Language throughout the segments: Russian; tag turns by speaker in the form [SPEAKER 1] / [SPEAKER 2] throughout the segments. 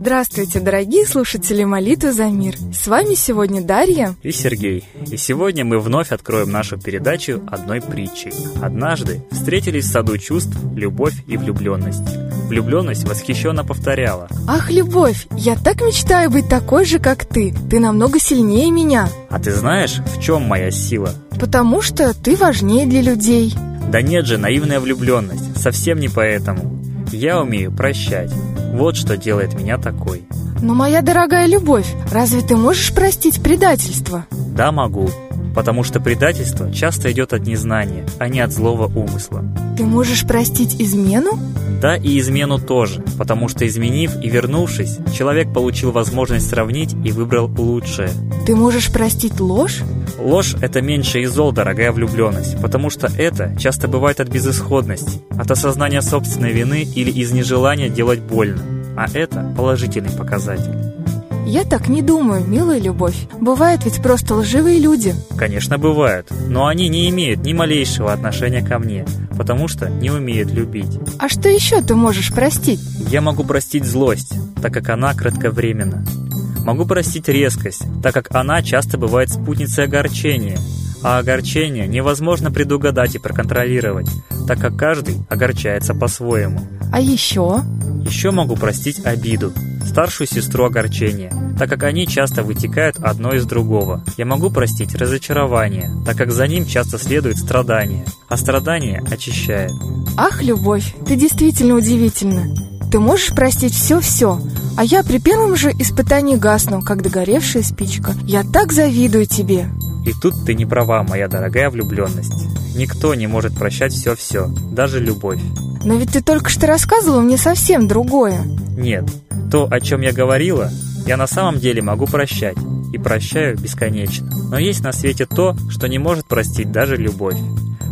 [SPEAKER 1] Здравствуйте, дорогие слушатели «Молитвы за мир». С вами сегодня Дарья
[SPEAKER 2] и Сергей. И сегодня мы вновь откроем нашу передачу одной притчей. Однажды встретились в саду чувств любовь и влюбленность. Влюбленность восхищенно повторяла.
[SPEAKER 1] «Ах, любовь, я так мечтаю быть такой же, как ты. Ты намного сильнее меня».
[SPEAKER 2] А ты знаешь, в чем моя сила?
[SPEAKER 1] Потому что ты важнее для людей.
[SPEAKER 2] Да нет же, наивная влюбленность. Совсем не поэтому. Я умею прощать. Вот что делает меня такой.
[SPEAKER 1] Но, моя дорогая любовь, разве ты можешь простить предательство?
[SPEAKER 2] Да, могу. Потому что предательство часто идет от незнания, а не от злого умысла.
[SPEAKER 1] Ты можешь простить измену?
[SPEAKER 2] Да, и измену тоже, потому что изменив и вернувшись, человек получил возможность сравнить и выбрал лучшее.
[SPEAKER 1] Ты можешь простить ложь?
[SPEAKER 2] Ложь – это меньше из зол, дорогая влюбленность, потому что это часто бывает от безысходности, от осознания собственной вины или из нежелания делать больно, а это положительный показатель.
[SPEAKER 1] Я так не думаю, милая любовь. Бывают ведь просто лживые люди.
[SPEAKER 2] Конечно, бывают, но они не имеют ни малейшего отношения ко мне, потому что не умеют любить.
[SPEAKER 1] А что еще ты можешь простить?
[SPEAKER 2] Я могу простить злость, так как она кратковременна. Могу простить резкость, так как она часто бывает спутницей огорчения. А огорчение невозможно предугадать и проконтролировать, так как каждый огорчается по-своему.
[SPEAKER 1] А еще?
[SPEAKER 2] Еще могу простить обиду, старшую сестру огорчения, так как они часто вытекают одно из другого. Я могу простить разочарование, так как за ним часто следует страдание, а страдание очищает.
[SPEAKER 1] Ах, любовь, ты действительно удивительна. Ты можешь простить все-все, а я при первом же испытании гасну, как догоревшая спичка. Я так завидую тебе.
[SPEAKER 2] И тут ты не права, моя дорогая влюбленность. Никто не может прощать все-все, даже любовь.
[SPEAKER 1] Но ведь ты только что рассказывала мне совсем другое.
[SPEAKER 2] Нет, то, о чем я говорила, я на самом деле могу прощать и прощаю бесконечно. Но есть на свете то, что не может простить даже любовь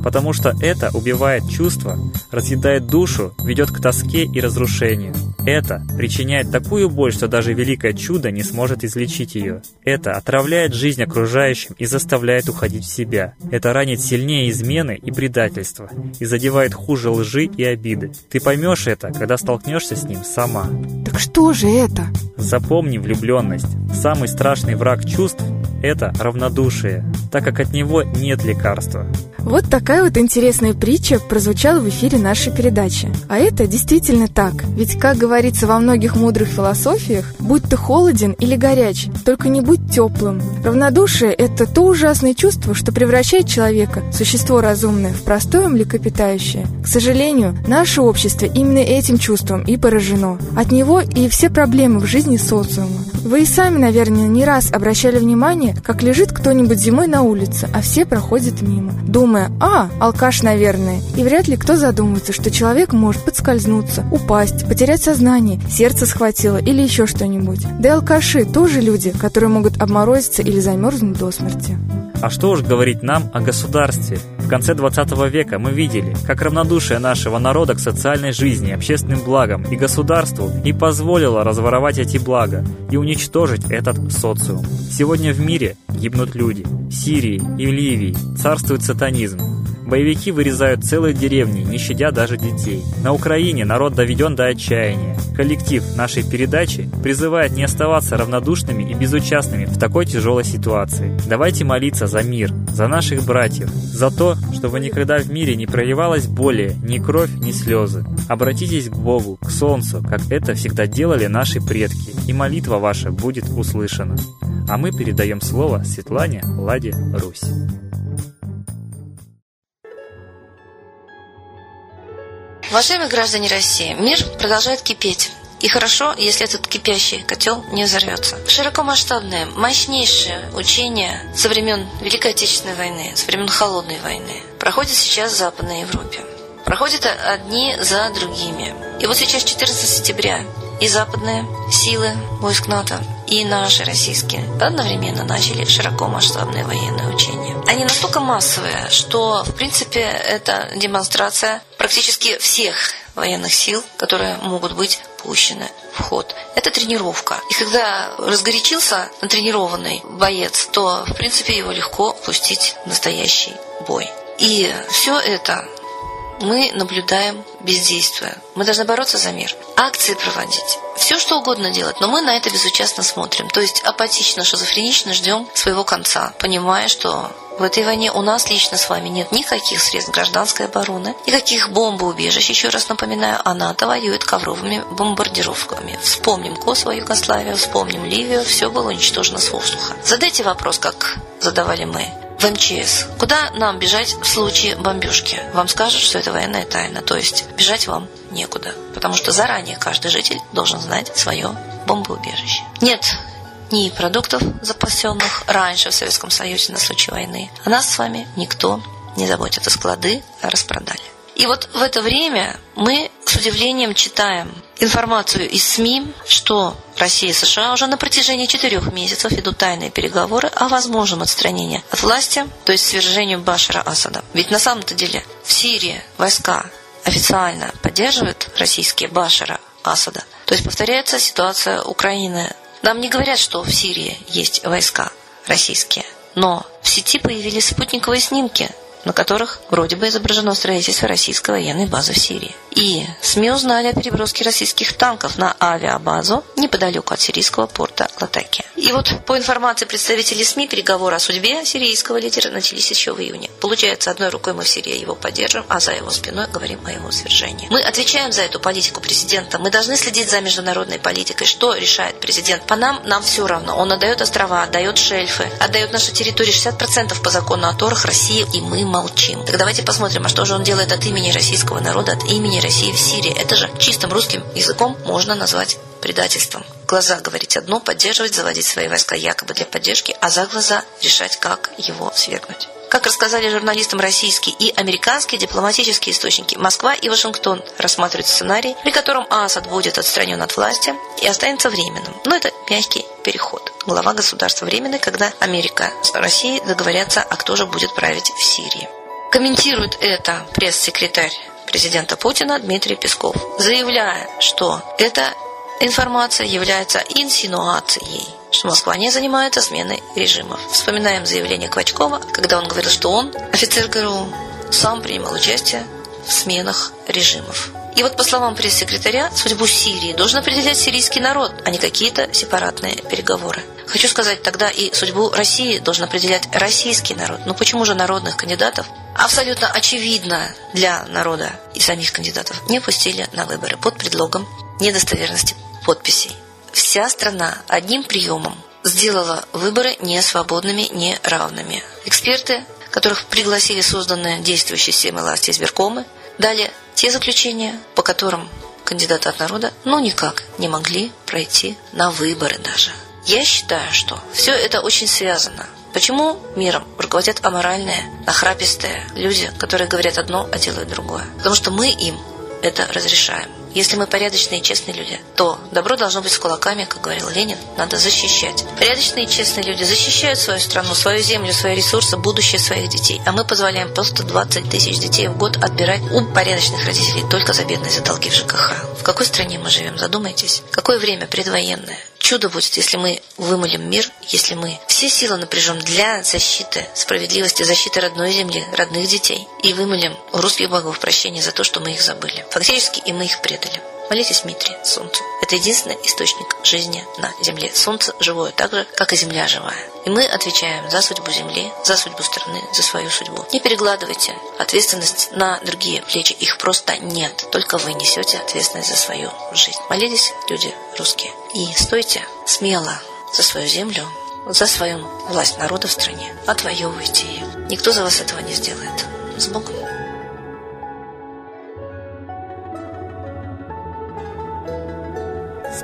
[SPEAKER 2] потому что это убивает чувства, разъедает душу, ведет к тоске и разрушению. Это причиняет такую боль, что даже великое чудо не сможет излечить ее. Это отравляет жизнь окружающим и заставляет уходить в себя. Это ранит сильнее измены и предательства и задевает хуже лжи и обиды. Ты поймешь это, когда столкнешься с ним сама.
[SPEAKER 1] Так что же это?
[SPEAKER 2] Запомни влюбленность. Самый страшный враг чувств – это равнодушие, так как от него нет лекарства.
[SPEAKER 1] Вот такая вот интересная притча прозвучала в эфире нашей передачи. А это действительно так. Ведь, как говорится во многих мудрых философиях, будь ты холоден или горяч, только не будь теплым. Равнодушие – это то ужасное чувство, что превращает человека, существо разумное, в простое млекопитающее. К сожалению, наше общество именно этим чувством и поражено. От него и все проблемы в жизни социума. Вы и сами, наверное, не раз обращали внимание, как лежит кто-нибудь зимой на улице, а все проходят мимо, думая, а, алкаш, наверное. И вряд ли кто задумается, что человек может подскользнуться, упасть, потерять сознание, сердце схватило или еще что-нибудь. Да и алкаши тоже люди, которые могут обморозиться или замерзнуть до смерти.
[SPEAKER 2] А что уж говорить нам о государстве? Конце 20 века мы видели, как равнодушие нашего народа к социальной жизни, общественным благам и государству не позволило разворовать эти блага и уничтожить этот социум. Сегодня в мире гибнут люди. В Сирии и Ливии царствует сатанизм. Боевики вырезают целые деревни, не щадя даже детей. На Украине народ доведен до отчаяния. Коллектив нашей передачи призывает не оставаться равнодушными и безучастными в такой тяжелой ситуации. Давайте молиться за мир, за наших братьев, за то, чтобы никогда в мире не проливалась более ни кровь, ни слезы. Обратитесь к Богу, к Солнцу, как это всегда делали наши предки, и молитва ваша будет услышана. А мы передаем слово Светлане Ладе Русь.
[SPEAKER 3] Уважаемые граждане России, мир продолжает кипеть. И хорошо, если этот кипящий котел не взорвется. Широкомасштабное, мощнейшее учение со времен Великой Отечественной войны, с времен Холодной войны, проходит сейчас в Западной Европе. Проходят одни за другими. И вот сейчас 14 сентября и западные силы войск НАТО, и наши российские одновременно начали широкомасштабные военные учения. Они настолько массовые, что, в принципе, это демонстрация практически всех военных сил, которые могут быть пущены в ход. Это тренировка. И когда разгорячился натренированный боец, то, в принципе, его легко пустить в настоящий бой. И все это мы наблюдаем бездействуя. Мы должны бороться за мир, акции проводить, все что угодно делать, но мы на это безучастно смотрим. То есть апатично, шизофренично ждем своего конца, понимая, что в этой войне у нас лично с вами нет никаких средств гражданской обороны, никаких бомбоубежищ. Еще раз напоминаю, а НАТО воюет ковровыми бомбардировками. Вспомним Косово, Югославию, вспомним Ливию, все было уничтожено с воздуха. Задайте вопрос, как задавали мы в МЧС. Куда нам бежать в случае бомбежки? Вам скажут, что это военная тайна, то есть бежать вам некуда, потому что заранее каждый житель должен знать свое бомбоубежище. Нет ни продуктов, запасенных раньше в Советском Союзе на случай войны, а нас с вами никто не заботит. А склады распродали. И вот в это время мы с удивлением читаем информацию из СМИ, что Россия и США уже на протяжении четырех месяцев ведут тайные переговоры о возможном отстранении от власти, то есть свержению Башара Асада. Ведь на самом-то деле в Сирии войска официально поддерживают российские Башара Асада. То есть повторяется ситуация Украины. Нам не говорят, что в Сирии есть войска российские, но в сети появились спутниковые снимки на которых вроде бы изображено строительство российской военной базы в Сирии. И СМИ узнали о переброске российских танков на авиабазу неподалеку от сирийского порта Латакия. И вот по информации представителей СМИ, переговоры о судьбе сирийского лидера начались еще в июне. Получается, одной рукой мы в Сирии его поддержим, а за его спиной говорим о его свержении. Мы отвечаем за эту политику президента. Мы должны следить за международной политикой. Что решает президент? По нам, нам все равно. Он отдает острова, отдает шельфы, отдает нашу территорию 60% по закону о Торах России, и мы молчим. Так давайте посмотрим, а что же он делает от имени российского народа, от имени России в Сирии. Это же чистым русским языком можно назвать предательством. Глаза говорить одно, поддерживать, заводить свои войска якобы для поддержки, а за глаза решать, как его свергнуть. Как рассказали журналистам российские и американские дипломатические источники, Москва и Вашингтон рассматривают сценарий, при котором Асад будет отстранен от власти и останется временным. Но это мягкий переход. Глава государства временный, когда Америка с Россией договорятся, а кто же будет править в Сирии. Комментирует это пресс-секретарь президента Путина Дмитрий Песков, заявляя, что эта информация является инсинуацией что Москва не занимается сменой режимов. Вспоминаем заявление Квачкова, когда он говорил, что он, офицер ГРУ, сам принимал участие в сменах режимов. И вот по словам пресс-секретаря, судьбу Сирии должен определять сирийский народ, а не какие-то сепаратные переговоры. Хочу сказать, тогда и судьбу России должен определять российский народ. Но почему же народных кандидатов абсолютно очевидно для народа и самих кандидатов не пустили на выборы под предлогом недостоверности подписей? Вся страна одним приемом сделала выборы не свободными, не равными. Эксперты, которых пригласили созданные действующие системы власти избиркомы, дали те заключения, по которым кандидаты от народа ну никак не могли пройти на выборы даже. Я считаю, что все это очень связано. Почему миром руководят аморальные, нахрапистые люди, которые говорят одно, а делают другое? Потому что мы им это разрешаем. Если мы порядочные и честные люди, то добро должно быть с кулаками, как говорил Ленин, надо защищать. Порядочные и честные люди защищают свою страну, свою землю, свои ресурсы, будущее своих детей. А мы позволяем просто 20 тысяч детей в год отбирать у порядочных родителей только за бедные за долги в ЖКХ. В какой стране мы живем, задумайтесь. Какое время предвоенное? Чудо будет, если мы вымолим мир, если мы все силы напряжем для защиты справедливости, защиты родной земли, родных детей. И вымолим у русских богов прощения за то, что мы их забыли. Фактически и мы их предали. Молитесь Митре, Солнцу. Это единственный источник жизни на Земле. Солнце живое так же, как и Земля живая. И мы отвечаем за судьбу Земли, за судьбу страны, за свою судьбу. Не перекладывайте ответственность на другие плечи. Их просто нет. Только вы несете ответственность за свою жизнь. Молитесь, люди русские. И стойте смело за свою землю, за свою власть народа в стране. Отвоевывайте ее. Никто за вас этого не сделает. С Богом.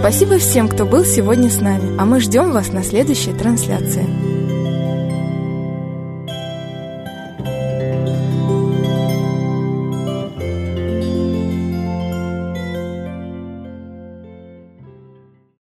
[SPEAKER 1] Спасибо всем, кто был сегодня с нами, а мы ждем вас на следующей трансляции.